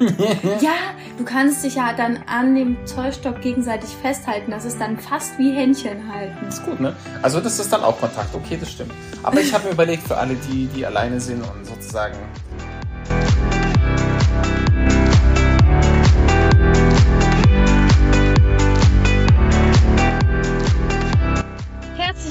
ja, du kannst dich ja dann an dem Zollstock gegenseitig festhalten. Das ist dann fast wie Händchen halten. Ist gut, ne? Also das ist dann auch Kontakt. Okay, das stimmt. Aber ich habe mir überlegt, für alle, die, die alleine sind und sozusagen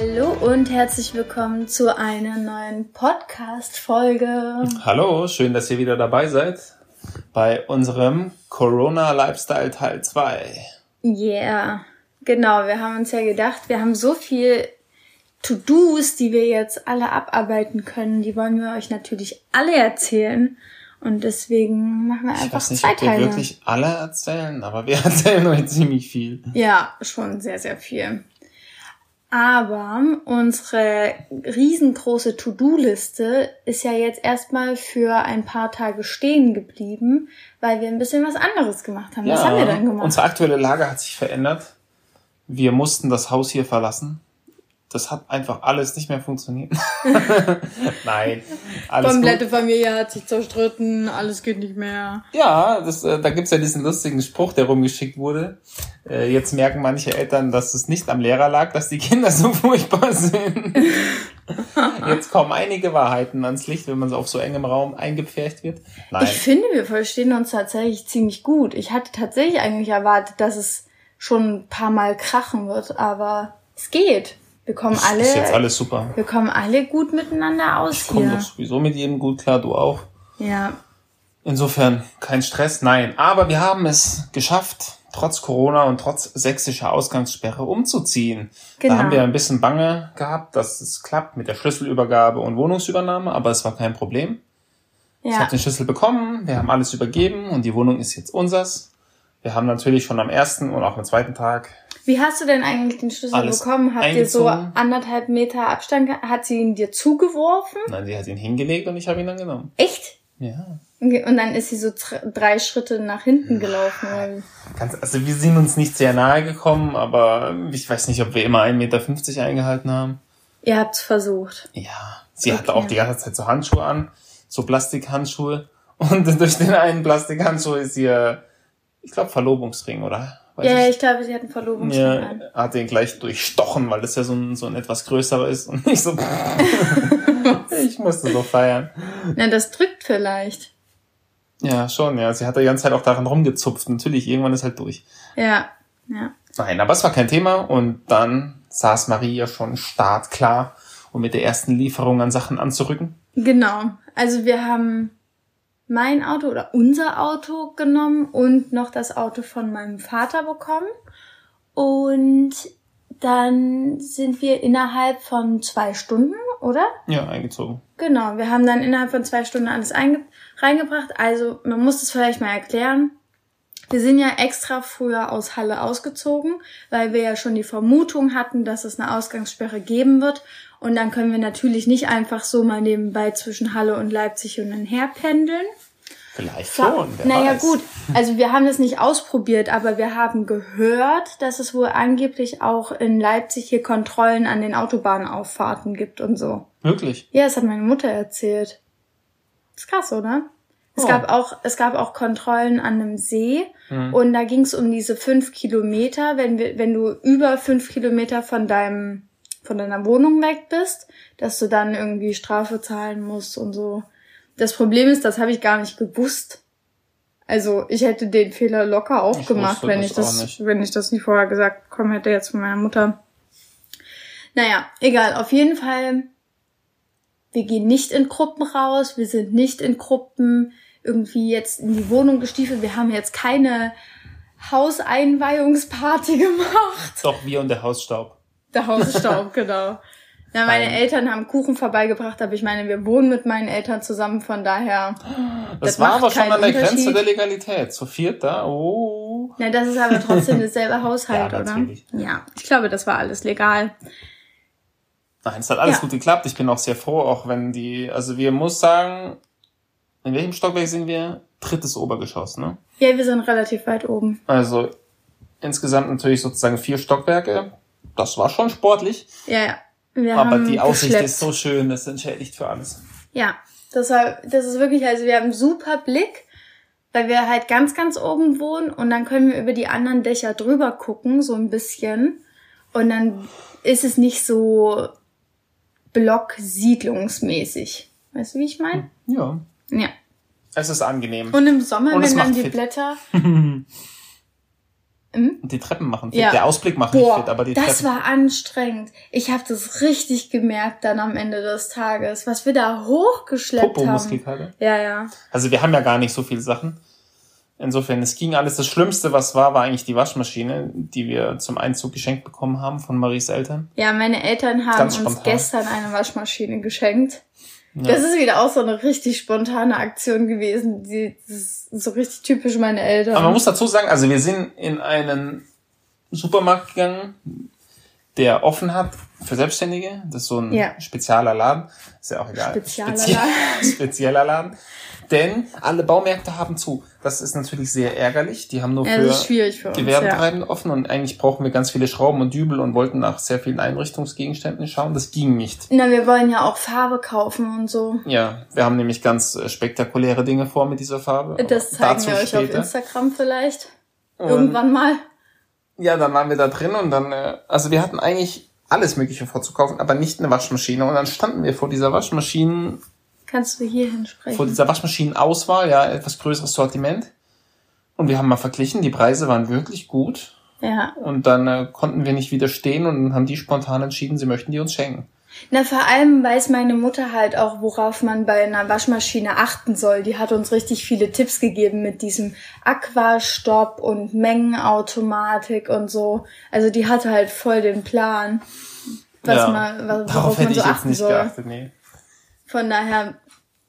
Hallo und herzlich willkommen zu einer neuen Podcast-Folge. Hallo, schön, dass ihr wieder dabei seid bei unserem Corona Lifestyle Teil 2. Yeah, genau. Wir haben uns ja gedacht, wir haben so viel To-Dos, die wir jetzt alle abarbeiten können. Die wollen wir euch natürlich alle erzählen. Und deswegen machen wir einfach ich weiß nicht, zwei ob wir wirklich alle erzählen, aber wir erzählen euch ziemlich viel. Ja, schon sehr, sehr viel. Aber unsere riesengroße To-Do-Liste ist ja jetzt erstmal für ein paar Tage stehen geblieben, weil wir ein bisschen was anderes gemacht haben. Ja, was haben wir dann gemacht? Unsere aktuelle Lage hat sich verändert. Wir mussten das Haus hier verlassen das hat einfach alles nicht mehr funktioniert. Nein. Alles Komplette gut. Familie hat sich zerstritten, alles geht nicht mehr. Ja, das, äh, da gibt's ja diesen lustigen Spruch, der rumgeschickt wurde. Äh, jetzt merken manche Eltern, dass es nicht am Lehrer lag, dass die Kinder so furchtbar sind. jetzt kommen einige Wahrheiten ans Licht, wenn man so auf so engem Raum eingepfercht wird. Nein. Ich finde, wir verstehen uns tatsächlich ziemlich gut. Ich hatte tatsächlich eigentlich erwartet, dass es schon ein paar Mal krachen wird, aber es geht. Wir kommen alle. Ist jetzt alles super. Wir kommen alle gut miteinander aus ich komme doch sowieso mit jedem gut klar, du auch. Ja. Insofern kein Stress, nein. Aber wir haben es geschafft, trotz Corona und trotz sächsischer Ausgangssperre umzuziehen. Genau. Da haben wir ein bisschen Bange gehabt, dass es klappt mit der Schlüsselübergabe und Wohnungsübernahme, aber es war kein Problem. Ja. Ich habe den Schlüssel bekommen, wir haben alles übergeben und die Wohnung ist jetzt unsers. Wir haben natürlich schon am ersten und auch am zweiten Tag wie hast du denn eigentlich den Schlüssel Alles bekommen? Habt ihr so anderthalb Meter Abstand? Hat sie ihn dir zugeworfen? Nein, sie hat ihn hingelegt und ich habe ihn dann genommen. Echt? Ja. Okay, und dann ist sie so drei Schritte nach hinten gelaufen. Ganz, also wir sind uns nicht sehr nahe gekommen, aber ich weiß nicht, ob wir immer 1,50 Meter eingehalten haben. Ihr habt's versucht. Ja. Sie okay. hatte auch die ganze Zeit so Handschuhe an, so Plastikhandschuhe. Und durch den einen Plastikhandschuh ist ihr, ich glaube, Verlobungsring, oder? Ja, ich, ich glaube, sie hat einen Verlobungsring ja, hat den gleich durchstochen, weil das ja so ein, so ein etwas größerer ist und nicht so. ich musste so feiern. Na, das drückt vielleicht. Ja, schon, ja. Sie hat die ganze Zeit auch daran rumgezupft. Natürlich, irgendwann ist halt durch. Ja, ja. Nein, aber es war kein Thema und dann saß Maria schon startklar, um mit der ersten Lieferung an Sachen anzurücken. Genau. Also wir haben mein Auto oder unser Auto genommen und noch das Auto von meinem Vater bekommen. Und dann sind wir innerhalb von zwei Stunden, oder? Ja, eingezogen. Genau, wir haben dann innerhalb von zwei Stunden alles reingebracht. Also man muss es vielleicht mal erklären. Wir sind ja extra früher aus Halle ausgezogen, weil wir ja schon die Vermutung hatten, dass es eine Ausgangssperre geben wird. Und dann können wir natürlich nicht einfach so mal nebenbei zwischen Halle und Leipzig und dann herpendeln. Vielleicht schon. Wer naja weiß. gut, also wir haben das nicht ausprobiert, aber wir haben gehört, dass es wohl angeblich auch in Leipzig hier Kontrollen an den Autobahnauffahrten gibt und so. Wirklich? Ja, das hat meine Mutter erzählt. ist krass, oder? Es oh. gab auch, es gab auch Kontrollen an einem See mhm. und da ging es um diese fünf Kilometer. Wenn wir, wenn du über fünf Kilometer von deinem von deiner Wohnung weg bist, dass du dann irgendwie Strafe zahlen musst und so. Das Problem ist, das habe ich gar nicht gewusst. Also ich hätte den Fehler locker auch ich gemacht, wenn ich das, wenn ich das nicht vorher gesagt bekommen hätte jetzt von meiner Mutter. Naja, egal. Auf jeden Fall, wir gehen nicht in Gruppen raus. Wir sind nicht in Gruppen irgendwie jetzt in die Wohnung gestiefelt. Wir haben jetzt keine Hauseinweihungsparty gemacht. Doch, wir und der Hausstaub. Der Hausstaub, genau. Ja, meine Nein. Eltern haben Kuchen vorbeigebracht, aber ich meine, wir wohnen mit meinen Eltern zusammen, von daher. Das, das war aber schon an der Grenze der Legalität. Zu viert da, oh. Na, das ist aber trotzdem dasselbe Haushalt, ja, oder? Ja, ich glaube, das war alles legal. Nein, es hat alles ja. gut geklappt. Ich bin auch sehr froh, auch wenn die, also wir muss sagen, in welchem Stockwerk sind wir? Drittes Obergeschoss, ne? Ja, wir sind relativ weit oben. Also insgesamt natürlich sozusagen vier Stockwerke. Das war schon sportlich. Ja, ja. Wir Aber die Aussicht geschleppt. ist so schön, das entschädigt für alles. Ja, das, war, das ist wirklich, also wir haben einen super Blick, weil wir halt ganz, ganz oben wohnen und dann können wir über die anderen Dächer drüber gucken, so ein bisschen. Und dann ist es nicht so blocksiedlungsmäßig. Weißt du, wie ich meine? Ja. Ja. Es ist angenehm. Und im Sommer, und wenn dann die fit. Blätter. hm? Die Treppen machen fit. Ja. Der Ausblick macht Boah, nicht fit, aber die das Treppen. war anstrengend. Ich habe das richtig gemerkt dann am Ende des Tages, was wir da hochgeschleppt Popo haben. Ja, ja. Also wir haben ja gar nicht so viele Sachen. Insofern, es ging alles. Das Schlimmste, was war, war eigentlich die Waschmaschine, die wir zum Einzug geschenkt bekommen haben von Maries Eltern. Ja, meine Eltern haben uns gestern eine Waschmaschine geschenkt. Ja. Das ist wieder auch so eine richtig spontane Aktion gewesen. Die, das ist so richtig typisch meine Eltern. Aber man muss dazu sagen, also wir sind in einen Supermarkt gegangen, der offen hat für Selbstständige. Das ist so ein ja. spezieller Laden. Ist ja auch egal. Spezieller Spezie Laden. spezieller Laden. Denn alle Baumärkte haben zu. Das ist natürlich sehr ärgerlich. Die haben nur ja, für, für Gewerbetreibende ja. offen und eigentlich brauchen wir ganz viele Schrauben und Dübel und wollten nach sehr vielen Einrichtungsgegenständen schauen. Das ging nicht. Na, wir wollen ja auch Farbe kaufen und so. Ja, wir haben nämlich ganz äh, spektakuläre Dinge vor mit dieser Farbe. Das zeigen wir euch später. auf Instagram vielleicht. Und Irgendwann mal. Ja, dann waren wir da drin und dann, äh, also wir hatten eigentlich alles Mögliche vorzukaufen, aber nicht eine Waschmaschine. Und dann standen wir vor dieser Waschmaschinen Kannst du hier hinsprechen? Vor dieser Waschmaschinenauswahl, ja, etwas größeres Sortiment. Und wir haben mal verglichen, die Preise waren wirklich gut. Ja. Und dann äh, konnten wir nicht widerstehen und haben die spontan entschieden, sie möchten die uns schenken. Na, vor allem weiß meine Mutter halt auch, worauf man bei einer Waschmaschine achten soll. Die hat uns richtig viele Tipps gegeben mit diesem Aquastopp und Mengenautomatik und so. Also die hatte halt voll den Plan, was ja, man, worauf darauf hätte man so ich jetzt nicht soll. geachtet, nee. Von daher,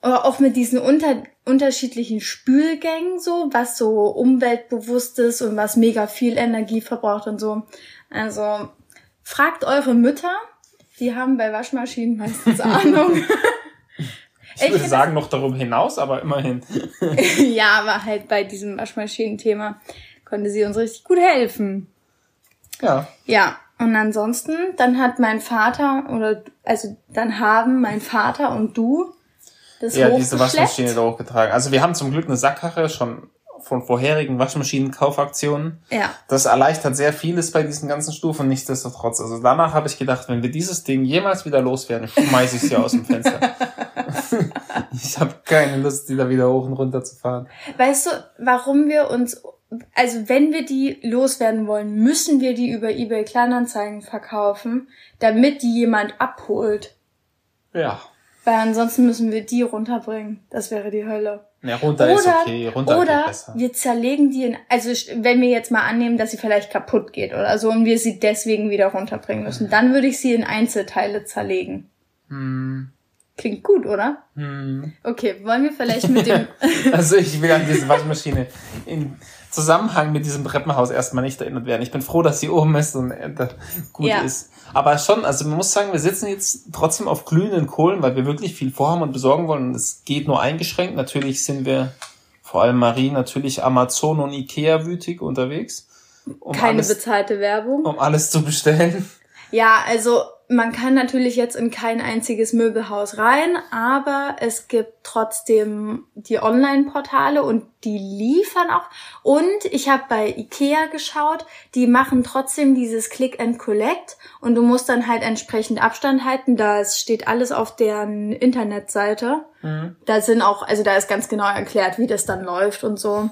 auch mit diesen unter, unterschiedlichen Spülgängen so, was so umweltbewusst ist und was mega viel Energie verbraucht und so. Also fragt eure Mütter, die haben bei Waschmaschinen meistens Ahnung. ich würde sagen, noch darüber hinaus, aber immerhin. ja, aber halt bei diesem Waschmaschinenthema konnte sie uns richtig gut helfen. Ja. Ja, und ansonsten, dann hat mein Vater, oder also dann haben mein Vater und du das Ja, diese Waschmaschine da hochgetragen. Also wir haben zum Glück eine Sackkarre schon von vorherigen Waschmaschinenkaufaktionen. Ja. Das erleichtert sehr vieles bei diesen ganzen Stufen, nichtsdestotrotz. Also danach habe ich gedacht, wenn wir dieses Ding jemals wieder loswerden, schmeiße ich sie aus dem Fenster. ich habe keine Lust, die da wieder hoch und runter zu fahren. Weißt du, warum wir uns also wenn wir die loswerden wollen, müssen wir die über eBay Kleinanzeigen verkaufen, damit die jemand abholt. Ja. Weil ansonsten müssen wir die runterbringen. Das wäre die Hölle. Ja, runter oder, ist okay, runter oder besser. wir zerlegen die in, also wenn wir jetzt mal annehmen, dass sie vielleicht kaputt geht oder so und wir sie deswegen wieder runterbringen müssen, dann würde ich sie in Einzelteile zerlegen. Hm. Klingt gut, oder? Hm. Okay, wollen wir vielleicht mit dem... also ich will an diese Waschmaschine in Zusammenhang mit diesem Treppenhaus erstmal nicht erinnert werden. Ich bin froh, dass sie oben ist und äh, gut ja. ist. Aber schon, also man muss sagen, wir sitzen jetzt trotzdem auf glühenden Kohlen, weil wir wirklich viel vorhaben und besorgen wollen. Und es geht nur eingeschränkt. Natürlich sind wir, vor allem Marie, natürlich Amazon und Ikea wütig unterwegs. Um Keine alles, bezahlte Werbung. Um alles zu bestellen. Ja, also man kann natürlich jetzt in kein einziges Möbelhaus rein, aber es gibt trotzdem die Online-Portale und die liefern auch. Und ich habe bei Ikea geschaut, die machen trotzdem dieses Click and Collect und du musst dann halt entsprechend Abstand halten. Da steht alles auf deren Internetseite. Mhm. Da sind auch, also da ist ganz genau erklärt, wie das dann läuft und so.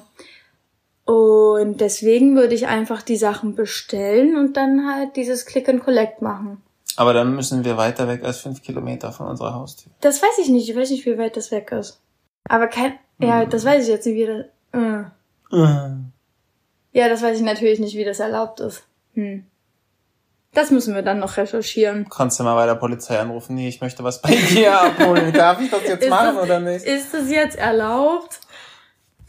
Und deswegen würde ich einfach die Sachen bestellen und dann halt dieses Click and Collect machen. Aber dann müssen wir weiter weg als fünf Kilometer von unserer Haustür. Das weiß ich nicht. Ich weiß nicht, wie weit das weg ist. Aber kein, ja, mhm. das weiß ich jetzt nicht, wie das, äh. Mhm. Ja, das weiß ich natürlich nicht, wie das erlaubt ist. Hm. Das müssen wir dann noch recherchieren. Kannst du mal bei der Polizei anrufen? Nee, ich möchte was bei dir abholen. Darf ich das jetzt machen das, oder nicht? Ist das jetzt erlaubt?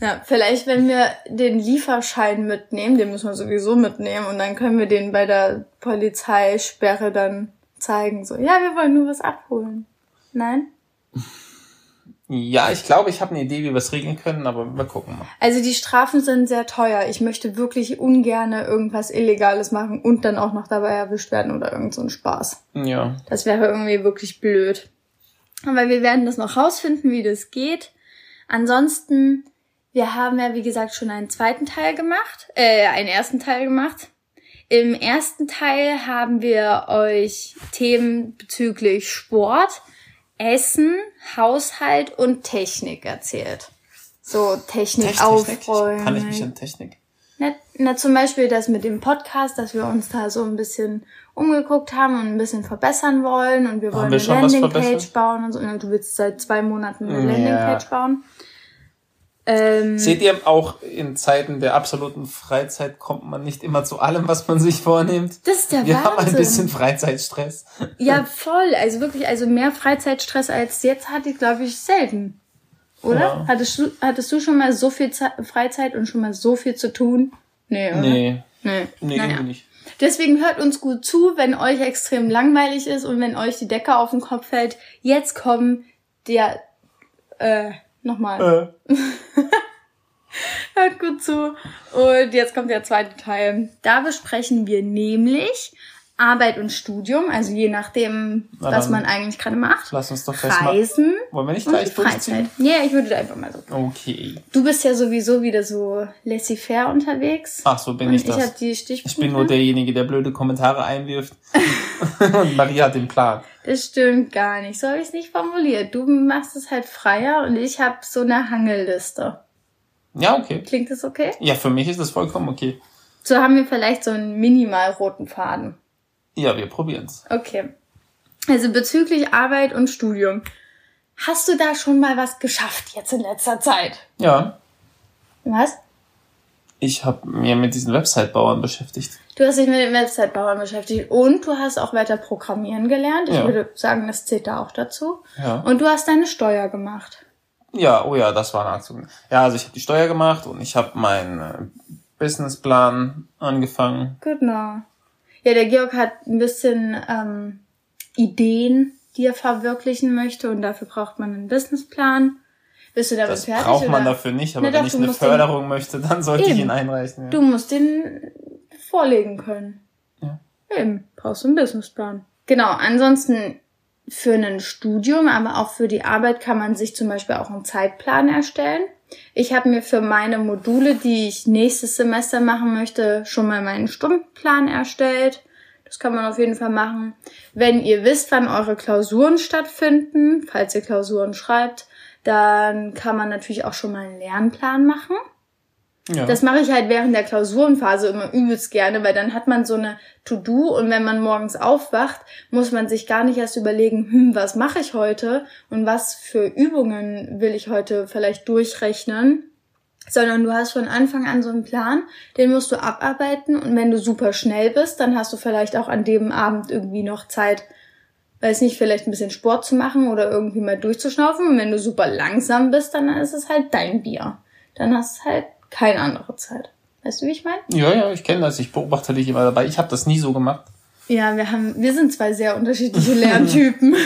Ja, vielleicht, wenn wir den Lieferschein mitnehmen, den müssen wir sowieso mitnehmen und dann können wir den bei der Polizeisperre dann zeigen. So, ja, wir wollen nur was abholen. Nein? Ja, ich glaube, ich habe eine Idee, wie wir es regeln können, aber wir gucken mal. Also die Strafen sind sehr teuer. Ich möchte wirklich ungerne irgendwas Illegales machen und dann auch noch dabei erwischt werden oder irgend so ein Spaß. Ja. Das wäre irgendwie wirklich blöd. Aber wir werden das noch rausfinden, wie das geht. Ansonsten, wir haben ja, wie gesagt, schon einen zweiten Teil gemacht, äh, einen ersten Teil gemacht. Im ersten Teil haben wir euch Themen bezüglich Sport, Essen, Haushalt und Technik erzählt. So Technik, Technik aufräumen. Kann ich mich an Technik? Na, na, zum Beispiel das mit dem Podcast, dass wir uns da so ein bisschen umgeguckt haben und ein bisschen verbessern wollen und wir wollen wir eine Landingpage bauen und so. Du willst seit zwei Monaten eine ja. Landingpage bauen. Ähm, Seht ihr auch in Zeiten der absoluten Freizeit kommt man nicht immer zu allem, was man sich vornimmt? Das ist der Wir Wahnsinn. haben ein bisschen Freizeitstress. Ja, voll. Also wirklich, also mehr Freizeitstress als jetzt hatte ich, glaube ich, selten. Oder? Ja. Hattest, du, hattest du schon mal so viel Ze Freizeit und schon mal so viel zu tun? Nee, oder? Nee. Nee, nee naja. nicht. Deswegen hört uns gut zu, wenn euch extrem langweilig ist und wenn euch die Decke auf den Kopf fällt. Jetzt kommen der, äh, Nochmal. Äh. Hört gut zu. Und jetzt kommt der zweite Teil. Da besprechen wir nämlich Arbeit und Studium, also je nachdem, Na was man eigentlich gerade macht. Lass uns doch Reisen. Wollen wir nicht gleich durchziehen? Ja, ich würde da einfach mal so. Okay. Du bist ja sowieso wieder so laissez-faire unterwegs. Ach so, bin ich das. Ich habe die Stichpunkte. Ich bin nur derjenige, der blöde Kommentare einwirft. und Maria hat den Plan. Das stimmt gar nicht. So habe ich es nicht formuliert. Du machst es halt freier und ich habe so eine Hangelliste. Ja, okay. Klingt das okay? Ja, für mich ist das vollkommen okay. So haben wir vielleicht so einen minimal roten Faden. Ja, wir probieren's. Okay. Also bezüglich Arbeit und Studium. Hast du da schon mal was geschafft jetzt in letzter Zeit? Ja. Was? Ich habe mir mit diesen Website-Bauern beschäftigt. Du hast dich mit den Website-Bauern beschäftigt und du hast auch weiter programmieren gelernt. Ich ja. würde sagen, das zählt da auch dazu. Ja. Und du hast deine Steuer gemacht. Ja, oh ja, das war ein Anzug. Ja, also ich habe die Steuer gemacht und ich habe meinen äh, Businessplan angefangen. Genau. Ja, der Georg hat ein bisschen ähm, Ideen, die er verwirklichen möchte und dafür braucht man einen Businessplan. Bist du damit das fertig? braucht man oder? dafür nicht, aber Na, wenn ich eine Förderung den... möchte, dann sollte Eben. ich ihn einreichen. Ja. Du musst den vorlegen können. Ja. Eben, brauchst du einen Businessplan. Genau, ansonsten für ein Studium, aber auch für die Arbeit kann man sich zum Beispiel auch einen Zeitplan erstellen. Ich habe mir für meine Module, die ich nächstes Semester machen möchte, schon mal meinen Stundenplan erstellt. Das kann man auf jeden Fall machen. Wenn ihr wisst, wann eure Klausuren stattfinden, falls ihr Klausuren schreibt, dann kann man natürlich auch schon mal einen Lernplan machen. Ja. Das mache ich halt während der Klausurenphase immer übelst gerne, weil dann hat man so eine To-Do und wenn man morgens aufwacht, muss man sich gar nicht erst überlegen, hm, was mache ich heute und was für Übungen will ich heute vielleicht durchrechnen, sondern du hast von Anfang an so einen Plan, den musst du abarbeiten und wenn du super schnell bist, dann hast du vielleicht auch an dem Abend irgendwie noch Zeit, weiß nicht, vielleicht ein bisschen Sport zu machen oder irgendwie mal durchzuschnaufen und wenn du super langsam bist, dann ist es halt dein Bier. Dann hast du halt keine andere Zeit. Weißt du, wie ich meine? Ja, ja, ich kenne das. Ich beobachte dich immer dabei. Ich habe das nie so gemacht. Ja, wir haben, wir sind zwei sehr unterschiedliche Lerntypen.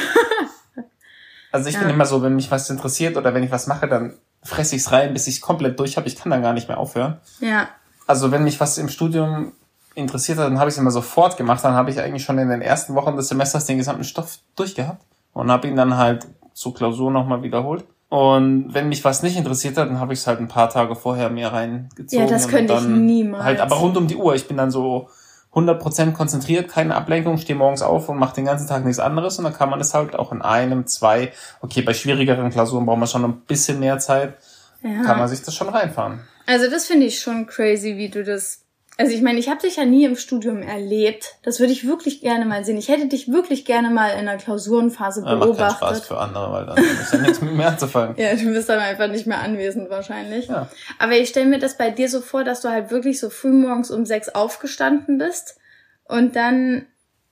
also ich ja. bin immer so, wenn mich was interessiert oder wenn ich was mache, dann fresse ich es rein, bis ich es komplett durch habe. Ich kann dann gar nicht mehr aufhören. Ja. Also wenn mich was im Studium interessiert hat, dann habe ich es immer sofort gemacht. Dann habe ich eigentlich schon in den ersten Wochen des Semesters den gesamten Stoff durchgehabt und habe ihn dann halt zur Klausur nochmal wiederholt. Und wenn mich was nicht interessiert hat, dann habe ich es halt ein paar Tage vorher mir reingezogen. Ja, das könnte ich niemals. Halt, aber rund um die Uhr. Ich bin dann so 100% konzentriert, keine Ablenkung, stehe morgens auf und mache den ganzen Tag nichts anderes. Und dann kann man es halt auch in einem, zwei, okay, bei schwierigeren Klausuren braucht man schon ein bisschen mehr Zeit, ja. kann man sich das schon reinfahren. Also das finde ich schon crazy, wie du das also ich meine, ich habe dich ja nie im Studium erlebt. Das würde ich wirklich gerne mal sehen. Ich hätte dich wirklich gerne mal in der Klausurenphase beobachtet. Macht keinen Spaß für andere, weil dann ist ja nichts mit mir anzufangen. ja, du bist dann einfach nicht mehr anwesend wahrscheinlich. Ja. Aber ich stelle mir das bei dir so vor, dass du halt wirklich so früh morgens um sechs aufgestanden bist und dann,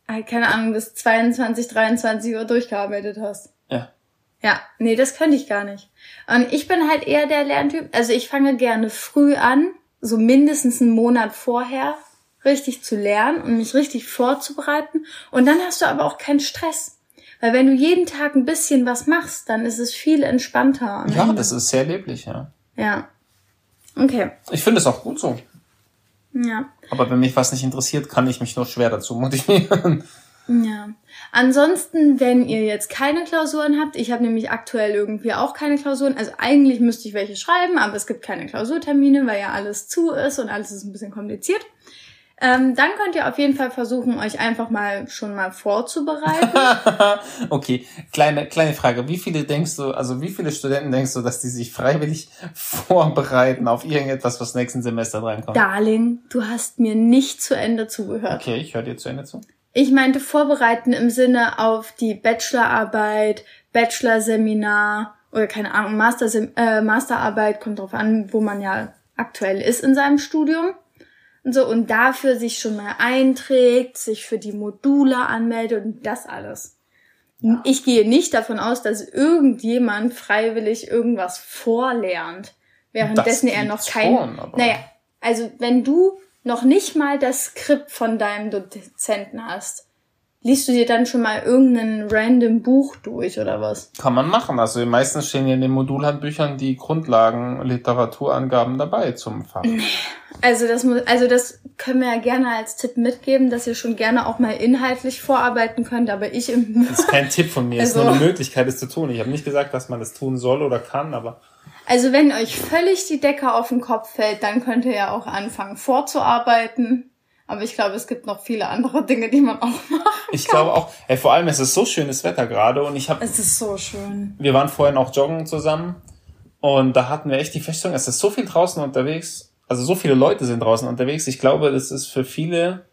halt, keine Ahnung, bis 22, 23 Uhr durchgearbeitet hast. Ja. Ja, nee, das könnte ich gar nicht. Und ich bin halt eher der Lerntyp. Also ich fange gerne früh an, so mindestens einen Monat vorher, richtig zu lernen und mich richtig vorzubereiten. Und dann hast du aber auch keinen Stress. Weil wenn du jeden Tag ein bisschen was machst, dann ist es viel entspannter. Ja, Ende. das ist sehr leblich, ja. Ja. Okay. Ich finde es auch gut so. Ja. Aber wenn mich was nicht interessiert, kann ich mich nur schwer dazu motivieren. Ja. Ansonsten, wenn ihr jetzt keine Klausuren habt, ich habe nämlich aktuell irgendwie auch keine Klausuren, also eigentlich müsste ich welche schreiben, aber es gibt keine Klausurtermine, weil ja alles zu ist und alles ist ein bisschen kompliziert. Ähm, dann könnt ihr auf jeden Fall versuchen, euch einfach mal schon mal vorzubereiten. okay, kleine, kleine Frage. Wie viele denkst du, also wie viele Studenten denkst du, dass die sich freiwillig vorbereiten auf irgendetwas, was nächsten Semester drankommt? Darling, du hast mir nicht zu Ende zugehört. Okay, ich höre dir zu Ende zu. Ich meinte vorbereiten im Sinne auf die Bachelorarbeit, Bachelorseminar oder keine Ahnung, Master, äh, Masterarbeit, kommt drauf an, wo man ja aktuell ist in seinem Studium. Und so, und dafür sich schon mal einträgt, sich für die Module anmeldet und das alles. Ja. Ich gehe nicht davon aus, dass irgendjemand freiwillig irgendwas vorlernt, währenddessen er noch kein, schon, naja, also wenn du noch nicht mal das Skript von deinem Dozenten hast, liest du dir dann schon mal irgendein random Buch durch oder was? Kann man machen. Also meistens stehen ja in den Modulhandbüchern die Grundlagen, Literaturangaben dabei zum Fach. Also das muss, also das können wir ja gerne als Tipp mitgeben, dass ihr schon gerne auch mal inhaltlich vorarbeiten könnt, aber ich im Das ist kein Tipp von mir, es also, ist nur eine Möglichkeit, es zu tun. Ich habe nicht gesagt, dass man das tun soll oder kann, aber also wenn euch völlig die Decke auf den Kopf fällt, dann könnt ihr ja auch anfangen vorzuarbeiten. Aber ich glaube, es gibt noch viele andere Dinge, die man auch machen kann. Ich glaube auch, ey, vor allem es ist so schönes Wetter gerade und ich habe. Es ist so schön. Wir waren vorhin auch joggen zusammen und da hatten wir echt die Feststellung, es ist so viel draußen unterwegs, also so viele Leute sind draußen unterwegs. Ich glaube, das ist für viele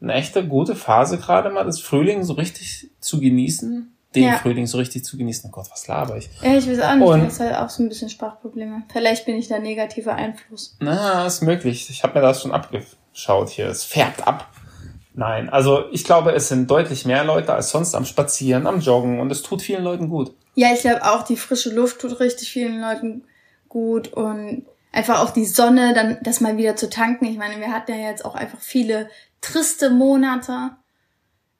eine echte gute Phase gerade mal, das Frühling so richtig zu genießen den ja. Frühling so richtig zu genießen. Oh Gott, was laber ich? Ja, ich weiß auch nicht, und, du hast halt auch so ein bisschen Sprachprobleme. Vielleicht bin ich da negativer Einfluss. Na, ist möglich. Ich habe mir das schon abgeschaut hier. Es färbt ab. Nein, also ich glaube, es sind deutlich mehr Leute als sonst am Spazieren, am Joggen und es tut vielen Leuten gut. Ja, ich glaube auch, die frische Luft tut richtig vielen Leuten gut und einfach auch die Sonne, dann das mal wieder zu tanken. Ich meine, wir hatten ja jetzt auch einfach viele triste Monate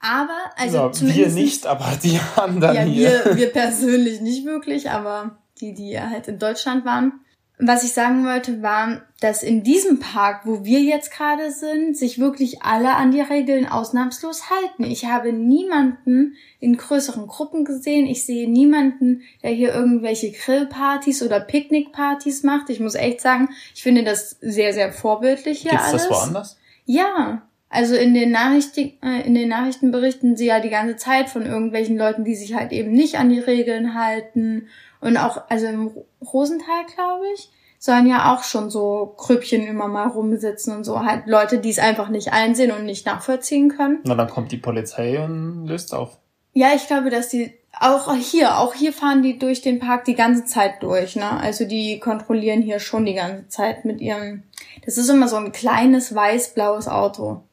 aber, also ja, zumindest. Wir nicht, aber die anderen ja, hier. Wir, wir persönlich nicht wirklich, aber die, die halt in Deutschland waren. Was ich sagen wollte, war, dass in diesem Park, wo wir jetzt gerade sind, sich wirklich alle an die Regeln ausnahmslos halten. Ich habe niemanden in größeren Gruppen gesehen. Ich sehe niemanden, der hier irgendwelche Grillpartys oder Picknickpartys macht. Ich muss echt sagen, ich finde das sehr, sehr vorbildlich hier Gibt's alles. das woanders? Ja. Also in den Nachrichten, äh, in den Nachrichten berichten sie ja die ganze Zeit von irgendwelchen Leuten, die sich halt eben nicht an die Regeln halten. Und auch, also im Rosenthal, glaube ich, sollen ja auch schon so Krüppchen immer mal rumsitzen und so. Halt Leute, die es einfach nicht einsehen und nicht nachvollziehen können. Na, dann kommt die Polizei und löst auf. Ja, ich glaube, dass die auch hier, auch hier fahren die durch den Park die ganze Zeit durch, ne? Also die kontrollieren hier schon die ganze Zeit mit ihrem. Das ist immer so ein kleines weiß-blaues Auto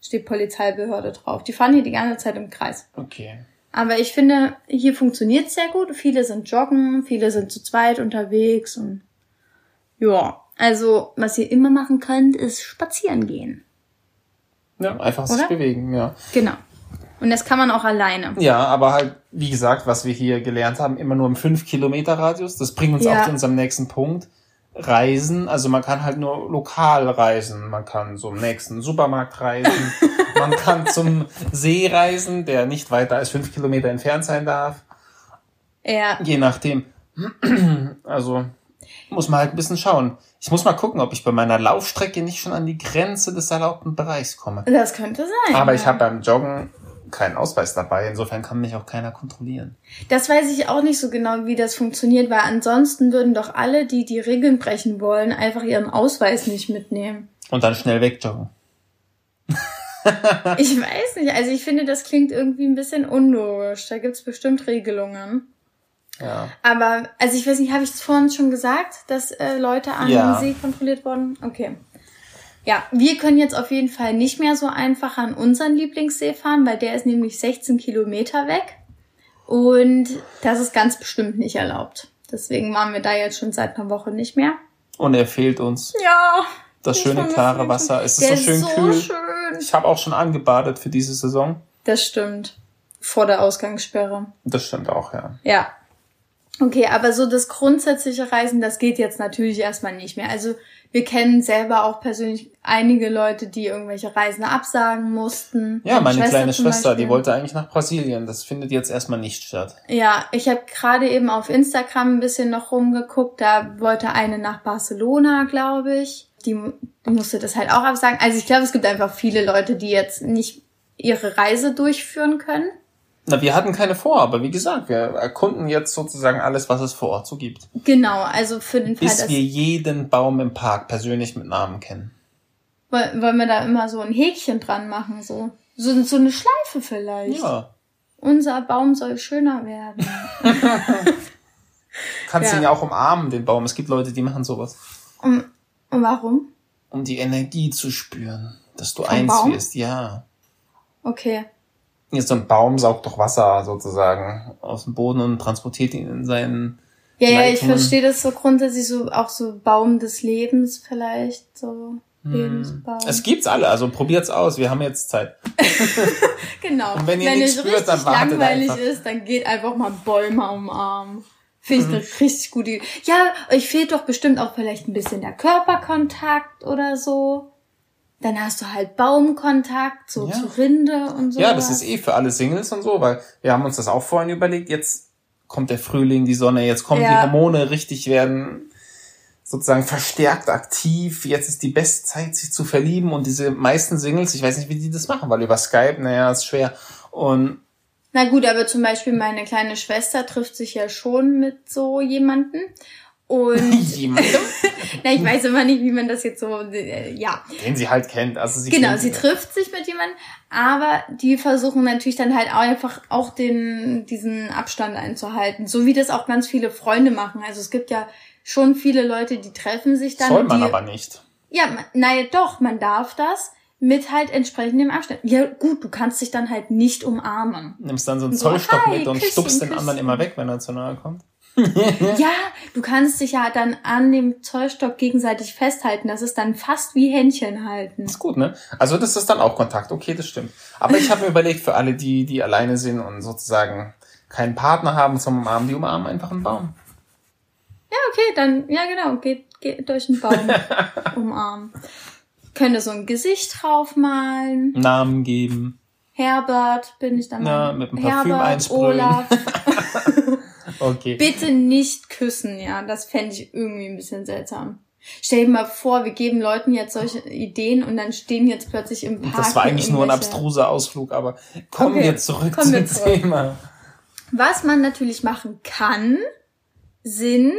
steht Polizeibehörde drauf. Die fahren hier die ganze Zeit im Kreis. Okay. Aber ich finde, hier funktioniert sehr gut. Viele sind joggen, viele sind zu zweit unterwegs und ja. Also, was ihr immer machen könnt, ist spazieren gehen. Ja, einfach Oder? sich bewegen, ja. Genau. Und das kann man auch alleine. Ja, aber halt, wie gesagt, was wir hier gelernt haben, immer nur im 5 Kilometer Radius. Das bringt uns ja. auch zu unserem nächsten Punkt. Reisen, also man kann halt nur lokal reisen. Man kann zum nächsten Supermarkt reisen. man kann zum See reisen, der nicht weiter als fünf Kilometer entfernt sein darf. Ja. Je nachdem. Also muss man halt ein bisschen schauen. Ich muss mal gucken, ob ich bei meiner Laufstrecke nicht schon an die Grenze des erlaubten Bereichs komme. Das könnte sein. Aber ja. ich habe beim Joggen keinen Ausweis dabei. Insofern kann mich auch keiner kontrollieren. Das weiß ich auch nicht so genau, wie das funktioniert, weil ansonsten würden doch alle, die die Regeln brechen wollen, einfach ihren Ausweis nicht mitnehmen. Und dann schnell wegjoggen. ich weiß nicht. Also ich finde, das klingt irgendwie ein bisschen unlogisch. Da gibt's bestimmt Regelungen. Ja. Aber, also ich weiß nicht, habe ich es vorhin schon gesagt, dass äh, Leute an ja. See kontrolliert wurden? Okay. Ja, wir können jetzt auf jeden Fall nicht mehr so einfach an unseren Lieblingssee fahren, weil der ist nämlich 16 Kilometer weg. Und das ist ganz bestimmt nicht erlaubt. Deswegen waren wir da jetzt schon seit einer Woche nicht mehr. Und er fehlt uns. Ja. Das schöne klare Wasser. Es ist so schön ist so kühl. Schön. Ich habe auch schon angebadet für diese Saison. Das stimmt. Vor der Ausgangssperre. Das stimmt auch, ja. Ja. Okay, aber so das grundsätzliche Reisen, das geht jetzt natürlich erstmal nicht mehr. Also wir kennen selber auch persönlich einige Leute, die irgendwelche Reisen absagen mussten. Ja, meine, Schwester kleine Schwester, die wollte eigentlich nach Brasilien. Das findet jetzt erstmal nicht statt. Ja, ich habe gerade eben auf Instagram ein bisschen noch rumgeguckt. Da wollte eine nach Barcelona, glaube ich. Die, die musste das halt auch absagen. Also ich glaube, es gibt einfach viele Leute, die jetzt nicht ihre Reise durchführen können. Na, wir hatten keine vor, aber wie gesagt, wir erkunden jetzt sozusagen alles, was es vor Ort so gibt. Genau, also für den Fall, Bis wir jeden Baum im Park persönlich mit Namen kennen. Wollen wir da immer so ein Häkchen dran machen, so? So, so eine Schleife vielleicht. Ja. Unser Baum soll schöner werden. Kannst ja. ihn ja auch umarmen, den Baum. Es gibt Leute, die machen sowas. Um, und warum? Um die Energie zu spüren, dass du Vom eins Baum? wirst, ja. Okay. So ein Baum saugt doch Wasser sozusagen aus dem Boden und transportiert ihn in seinen. Ja, Leitungen. ja, ich verstehe das so grundsätzlich so auch so Baum des Lebens vielleicht so. Hm. Lebensbaum. Es gibt's alle, also probiert's aus. Wir haben jetzt Zeit. genau. Und wenn ihr wenn nichts spürt, dann wartet langweilig einfach. ist, dann geht einfach mal Bäume umarmen. Finde ich mhm. eine richtig gute Idee. Ja, euch fehlt doch bestimmt auch vielleicht ein bisschen der Körperkontakt oder so. Dann hast du halt Baumkontakt, so ja. zu Rinde und so. Ja, das ist eh für alle Singles und so, weil wir haben uns das auch vorhin überlegt. Jetzt kommt der Frühling, die Sonne, jetzt kommen ja. die Hormone richtig werden sozusagen verstärkt aktiv. Jetzt ist die beste Zeit, sich zu verlieben und diese meisten Singles, ich weiß nicht, wie die das machen, weil über Skype, naja, ist schwer. Und na gut, aber zum Beispiel meine kleine Schwester trifft sich ja schon mit so jemanden und? Na, ich weiß immer nicht, wie man das jetzt so, äh, ja. Den sie halt kennt. Also sie genau, sie trifft sich mit jemandem, aber die versuchen natürlich dann halt auch einfach auch den, diesen Abstand einzuhalten. So wie das auch ganz viele Freunde machen. Also es gibt ja schon viele Leute, die treffen sich dann. Soll man die, aber nicht. Ja, naja, doch, man darf das mit halt entsprechendem Abstand. Ja, gut, du kannst dich dann halt nicht umarmen. Nimmst dann so einen Zollstock so, mit und küssen, stupst den anderen immer weg, wenn er zu nahe kommt. Ja, du kannst dich ja dann an dem Zollstock gegenseitig festhalten. Das ist dann fast wie Händchen halten. ist gut, ne? Also das ist dann auch Kontakt. Okay, das stimmt. Aber ich habe mir überlegt, für alle, die, die alleine sind und sozusagen keinen Partner haben zum Umarmen, die umarmen einfach einen Baum. Ja, okay, dann, ja genau, geht, geht durch einen Baum umarmen. Könnte so ein Gesicht draufmalen. Namen geben. Herbert bin ich dann. Ja, mit dem Parfüm Herbert, einsprühen. Olaf. Okay. Bitte nicht küssen, ja. Das fände ich irgendwie ein bisschen seltsam. Stell dir mal vor, wir geben Leuten jetzt solche Ideen und dann stehen jetzt plötzlich im Park. Das war eigentlich nur ein abstruser Ausflug, aber kommen okay, wir zurück kommen zum wir zurück. Thema. Was man natürlich machen kann, sind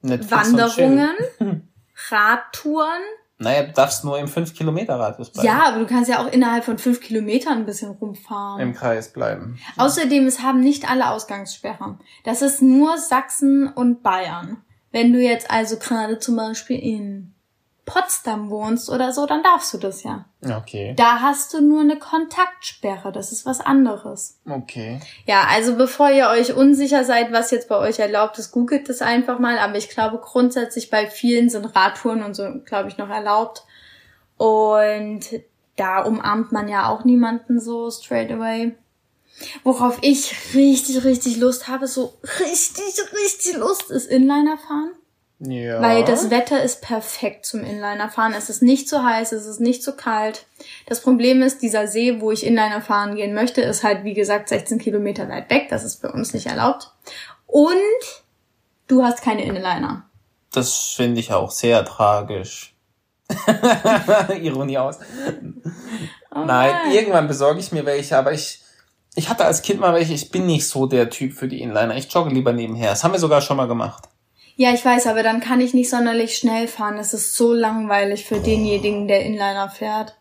Netflix Wanderungen, Radtouren, naja, du darfst nur im 5-Kilometer-Radius bleiben. Ja, aber du kannst ja auch innerhalb von 5 Kilometern ein bisschen rumfahren. Im Kreis bleiben. Außerdem, es haben nicht alle Ausgangssperren. Das ist nur Sachsen und Bayern. Wenn du jetzt also gerade zum Beispiel in Potsdam wohnst oder so, dann darfst du das ja. Okay. Da hast du nur eine Kontaktsperre. Das ist was anderes. Okay. Ja, also bevor ihr euch unsicher seid, was jetzt bei euch erlaubt ist, googelt das einfach mal. Aber ich glaube grundsätzlich bei vielen sind Radtouren und so, glaube ich, noch erlaubt. Und da umarmt man ja auch niemanden so straight away. Worauf ich richtig, richtig Lust habe, so richtig, richtig Lust ist Inliner fahren. Ja. Weil das Wetter ist perfekt zum Inliner fahren. Es ist nicht zu heiß, es ist nicht zu kalt. Das Problem ist, dieser See, wo ich Inliner fahren gehen möchte, ist halt, wie gesagt, 16 Kilometer weit weg. Das ist bei uns nicht erlaubt. Und du hast keine Inliner. Das finde ich auch sehr tragisch. Ironie aus. Oh nein, irgendwann besorge ich mir welche, aber ich, ich hatte als Kind mal welche, ich bin nicht so der Typ für die Inliner. Ich jogge lieber nebenher. Das haben wir sogar schon mal gemacht. Ja, ich weiß, aber dann kann ich nicht sonderlich schnell fahren. Das ist so langweilig für denjenigen, der Inliner fährt.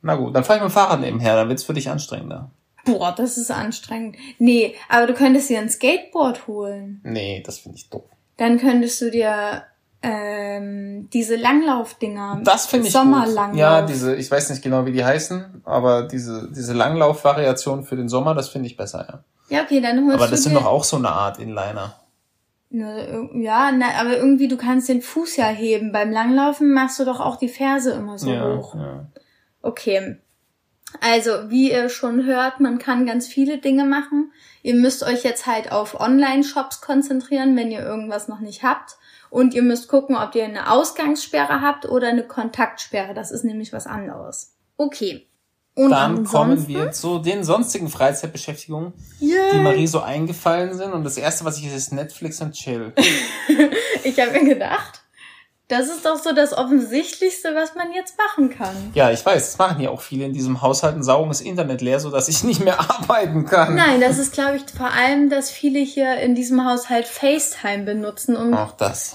Na gut, dann fahr ich mit dem Fahrrad nebenher, dann wird's für dich anstrengender. Boah, das ist anstrengend. Nee, aber du könntest dir ein Skateboard holen. Nee, das finde ich doof. Dann könntest du dir ähm, diese Langlaufdinger. Das finde ich Sommerlanglauf. Ja, diese, ich weiß nicht genau, wie die heißen, aber diese, diese Langlaufvariation für den Sommer, das finde ich besser, ja. Ja, okay, dann holst Aber das sind doch auch so eine Art Inliner. Ja, na, aber irgendwie, du kannst den Fuß ja heben. Beim Langlaufen machst du doch auch die Ferse immer so ja, hoch. Ja. Okay. Also, wie ihr schon hört, man kann ganz viele Dinge machen. Ihr müsst euch jetzt halt auf Online-Shops konzentrieren, wenn ihr irgendwas noch nicht habt. Und ihr müsst gucken, ob ihr eine Ausgangssperre habt oder eine Kontaktsperre. Das ist nämlich was anderes. Okay. Und dann kommen wir zu den sonstigen Freizeitbeschäftigungen, Yay. die Marie so eingefallen sind. Und das erste, was ich ist, ist Netflix und Chill. ich habe mir gedacht, das ist doch so das Offensichtlichste, was man jetzt machen kann. Ja, ich weiß, das machen ja auch viele in diesem Haushalt und saugen das Internet leer, sodass ich nicht mehr arbeiten kann. Nein, das ist, glaube ich, vor allem, dass viele hier in diesem Haushalt FaceTime benutzen, um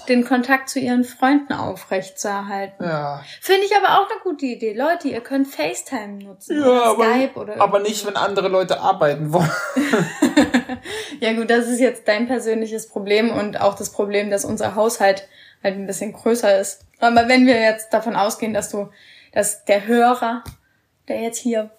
den Kontakt zu ihren Freunden aufrechtzuerhalten. Ja. Finde ich aber auch eine gute Idee. Leute, ihr könnt FaceTime nutzen. Ja, oder aber, Skype oder aber nicht, wenn andere Leute arbeiten wollen. ja gut, das ist jetzt dein persönliches Problem und auch das Problem, dass unser Haushalt halt ein bisschen größer ist. Aber wenn wir jetzt davon ausgehen, dass du, dass der Hörer, der jetzt hier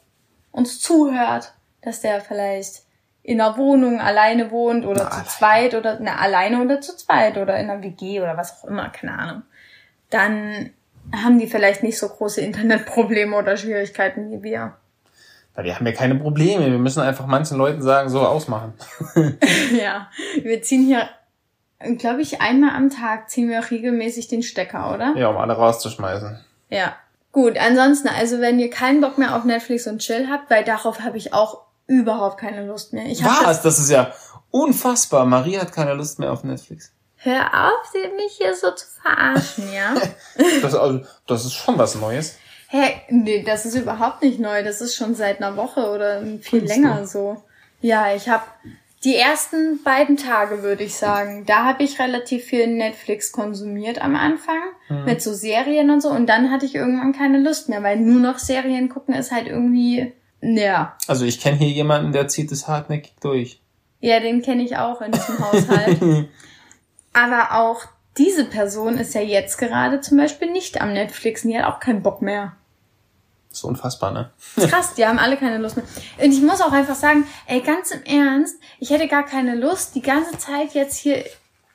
uns zuhört, dass der vielleicht in einer Wohnung alleine wohnt oder na, zu zweit oder na, alleine oder zu zweit oder in einer WG oder was auch immer, keine Ahnung, dann haben die vielleicht nicht so große Internetprobleme oder Schwierigkeiten wie wir. Na, wir haben ja keine Probleme. Wir müssen einfach manchen Leuten sagen, so ausmachen. ja, wir ziehen hier glaube ich, einmal am Tag ziehen wir auch regelmäßig den Stecker, oder? Ja, um alle rauszuschmeißen. Ja. Gut, ansonsten, also wenn ihr keinen Bock mehr auf Netflix und Chill habt, weil darauf habe ich auch überhaupt keine Lust mehr. Ich Was? Das, das ist ja unfassbar. Marie hat keine Lust mehr auf Netflix. Hör auf, mich hier so zu verarschen, ja? das, also, das ist schon was Neues. Hä, hey, nee, das ist überhaupt nicht neu. Das ist schon seit einer Woche oder viel Findest länger du? so. Ja, ich habe die ersten beiden Tage würde ich sagen, da habe ich relativ viel Netflix konsumiert am Anfang mhm. mit so Serien und so und dann hatte ich irgendwann keine Lust mehr, weil nur noch Serien gucken ist halt irgendwie ja. Also ich kenne hier jemanden, der zieht es hartnäckig durch. Ja, den kenne ich auch in diesem Haushalt. Aber auch diese Person ist ja jetzt gerade zum Beispiel nicht am Netflix und die hat auch keinen Bock mehr. Das ist unfassbar, ne? Krass, die haben alle keine Lust mehr. Und ich muss auch einfach sagen, ey, ganz im Ernst, ich hätte gar keine Lust, die ganze Zeit jetzt hier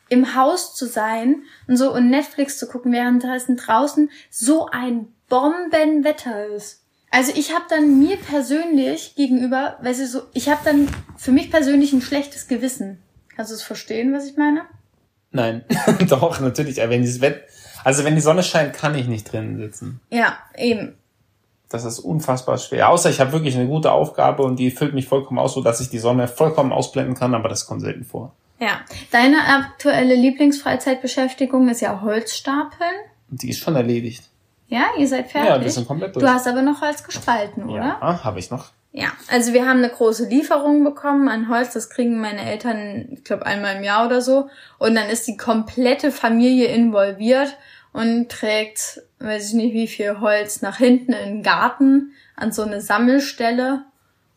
im Haus zu sein und so und Netflix zu gucken, während draußen draußen so ein Bombenwetter ist. Also ich habe dann mir persönlich gegenüber, weißt du, so, ich habe dann für mich persönlich ein schlechtes Gewissen. Kannst du es verstehen, was ich meine? Nein, doch, natürlich. Wenn dieses Wett also wenn die Sonne scheint, kann ich nicht drinnen sitzen. Ja, eben das ist unfassbar schwer. Außer ich habe wirklich eine gute Aufgabe und die füllt mich vollkommen aus, so dass ich die Sonne vollkommen ausblenden kann, aber das kommt selten vor. Ja. Deine aktuelle Lieblingsfreizeitbeschäftigung ist ja Holzstapeln. Die ist schon erledigt. Ja, ihr seid fertig. Ja, wir sind komplett durch. Du hast aber noch Holz gespalten, oder? Ja, habe ich noch. Ja, also wir haben eine große Lieferung bekommen an Holz. Das kriegen meine Eltern, ich glaube, einmal im Jahr oder so. Und dann ist die komplette Familie involviert und trägt, weiß ich nicht wie viel Holz, nach hinten in den Garten an so eine Sammelstelle.